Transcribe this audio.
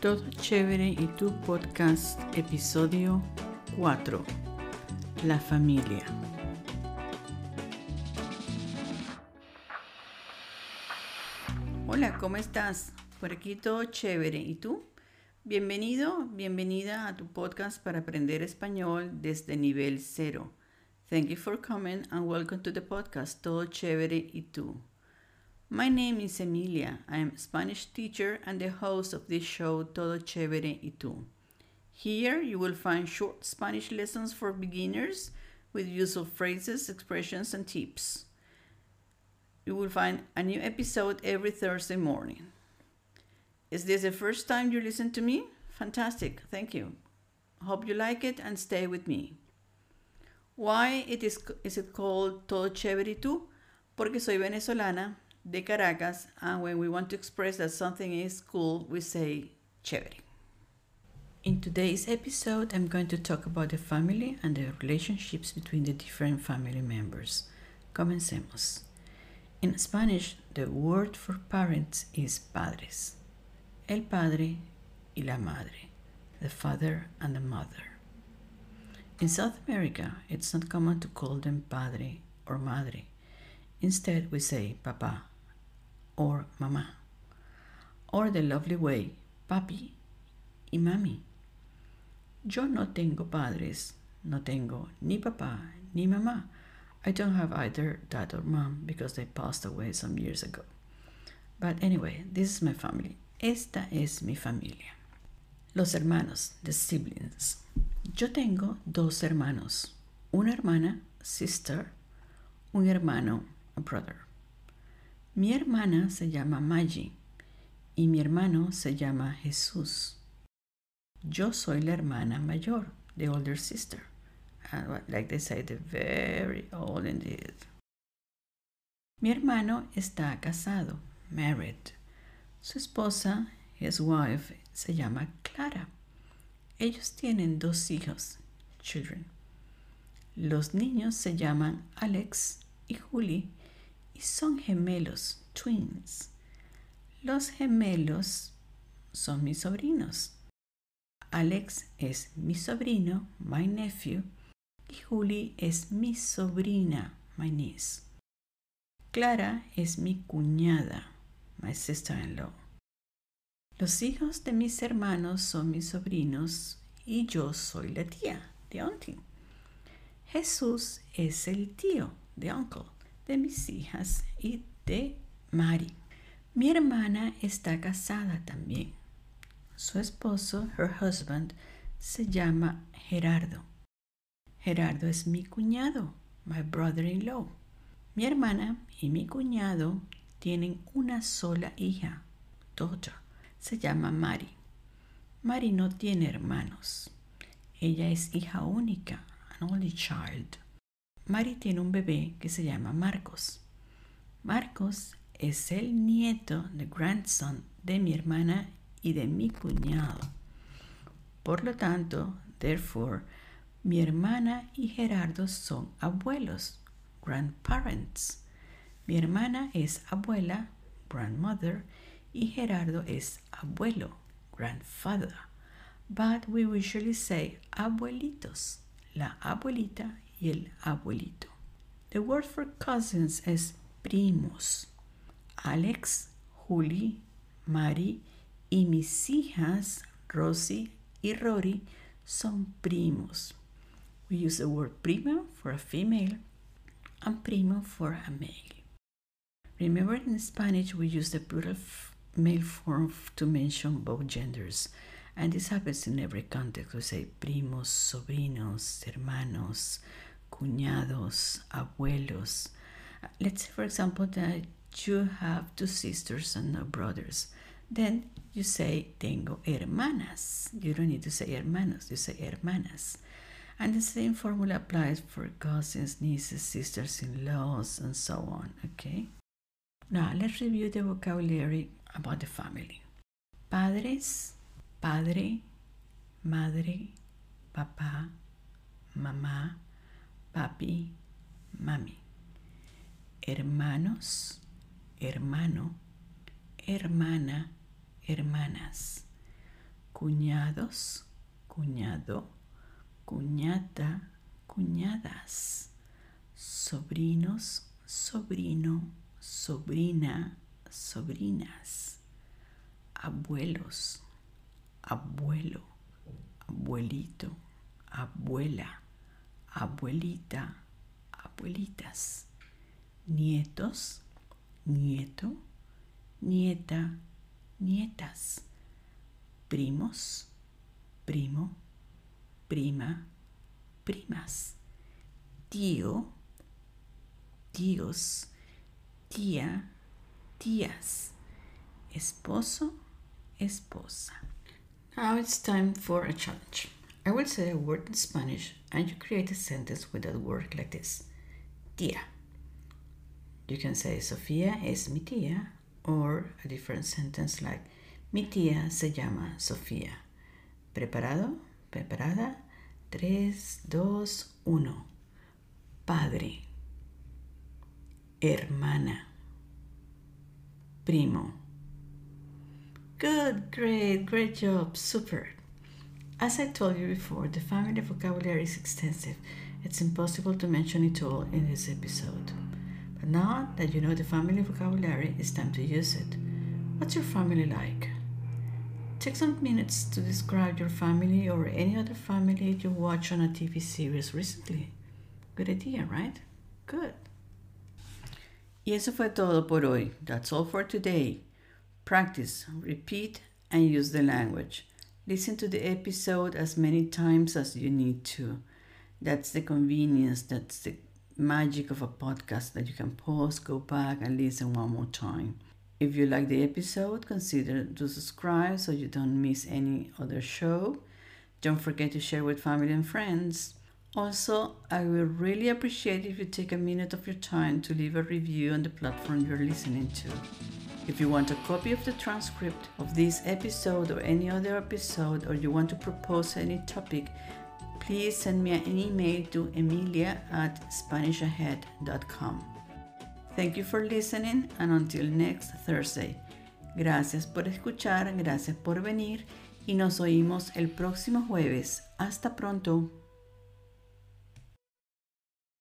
Todo chévere y tu podcast episodio 4. La familia. Hola, ¿cómo estás? Por aquí todo chévere. ¿Y tú? Bienvenido, bienvenida a tu podcast para aprender español desde nivel cero. Thank you for coming and welcome to the podcast Todo chévere y tú. My name is Emilia. I am a Spanish teacher and the host of this show Todo Chévere y Tú. Here you will find short Spanish lessons for beginners with useful phrases, expressions, and tips. You will find a new episode every Thursday morning. Is this the first time you listen to me? Fantastic, thank you. Hope you like it and stay with me. Why it is, is it called Todo Chévere y Tú? Porque soy venezolana de Caracas, and when we want to express that something is cool, we say chévere. In today's episode, I'm going to talk about the family and the relationships between the different family members. Comencemos. In Spanish, the word for parents is padres. El padre y la madre. The father and the mother. In South America, it's not common to call them padre or madre. Instead, we say papa or mamá. Or the lovely way, papi y mami. Yo no tengo padres, no tengo ni papá ni mamá. I don't have either dad or mom because they passed away some years ago. But anyway, this is my family. Esta es mi familia. Los hermanos, the siblings. Yo tengo dos hermanos, una hermana, sister, un hermano, a brother. Mi hermana se llama Maggie y mi hermano se llama Jesús. Yo soy la hermana mayor, the older sister. And like they say, the very old indeed. Mi hermano está casado, married. Su esposa, his wife, se llama Clara. Ellos tienen dos hijos, children. Los niños se llaman Alex y Julie son gemelos, twins. Los gemelos son mis sobrinos. Alex es mi sobrino, my nephew, y Julie es mi sobrina, my niece. Clara es mi cuñada, my sister-in-law. Los hijos de mis hermanos son mis sobrinos y yo soy la tía, the auntie. Jesús es el tío, the uncle de mis hijas y de Mari. Mi hermana está casada también. Su esposo, her husband, se llama Gerardo. Gerardo es mi cuñado, my brother-in-law. Mi hermana y mi cuñado tienen una sola hija, daughter. Se llama Mari. Mari no tiene hermanos. Ella es hija única, an only child. Mari tiene un bebé que se llama Marcos. Marcos es el nieto, the grandson, de mi hermana y de mi cuñado. Por lo tanto, therefore, mi hermana y Gerardo son abuelos, grandparents. Mi hermana es abuela, grandmother, y Gerardo es abuelo, grandfather. But we usually say abuelitos, la abuelita y el abuelito. The word for cousins es primos. Alex, Julie, Mari y mis hijas Rosie y Rory son primos. We use the word prima for a female and primo for a male. Remember in Spanish we use the plural male form to mention both genders. And this happens in every context. We say primos, sobrinos, hermanos, cuñados, abuelos. Let's say, for example, that you have two sisters and no brothers. Then you say, tengo hermanas. You don't need to say hermanos, you say hermanas. And the same formula applies for cousins, nieces, sisters in laws, and so on. Okay? Now let's review the vocabulary about the family. Padres, padre, madre, papá, mamá, papi, mami. Hermanos, hermano, hermana, hermanas. cuñados, cuñado, cuñada, cuñadas, sobrinos, sobrino, sobrina, sobrinas, abuelos, abuelo, abuelito, abuela, abuelita, abuelitas, nietos, nieto, nieta, nietas, primos, primo, prima, primas, tío, tíos, tía, tías, esposo, esposa. Now it's time for a challenge. I will say a word in Spanish and you create a sentence with that word like this. Tía. You can say Sofía es mi tía or a different sentence like mi tía se llama Sofía. ¿Preparado? ¿Preparada? 3, 2, 1. Padre. Hermana. Primo. Good, great, great job, super. As I told you before, the family vocabulary is extensive. It's impossible to mention it all in this episode. But now that you know the family vocabulary, it's time to use it. What's your family like? Take some minutes to describe your family or any other family you watched on a TV series recently. Good idea, right? Good. Y eso fue todo por hoy. That's all for today. Practice, repeat, and use the language. Listen to the episode as many times as you need to. That's the convenience, that's the magic of a podcast that you can pause, go back, and listen one more time. If you like the episode, consider to subscribe so you don't miss any other show. Don't forget to share with family and friends. Also, I will really appreciate if you take a minute of your time to leave a review on the platform you're listening to. If you want a copy of the transcript of this episode or any other episode, or you want to propose any topic, please send me an email to emilia at spanishahead.com. Thank you for listening and until next Thursday. Gracias por escuchar, gracias por venir y nos oímos el próximo jueves. Hasta pronto.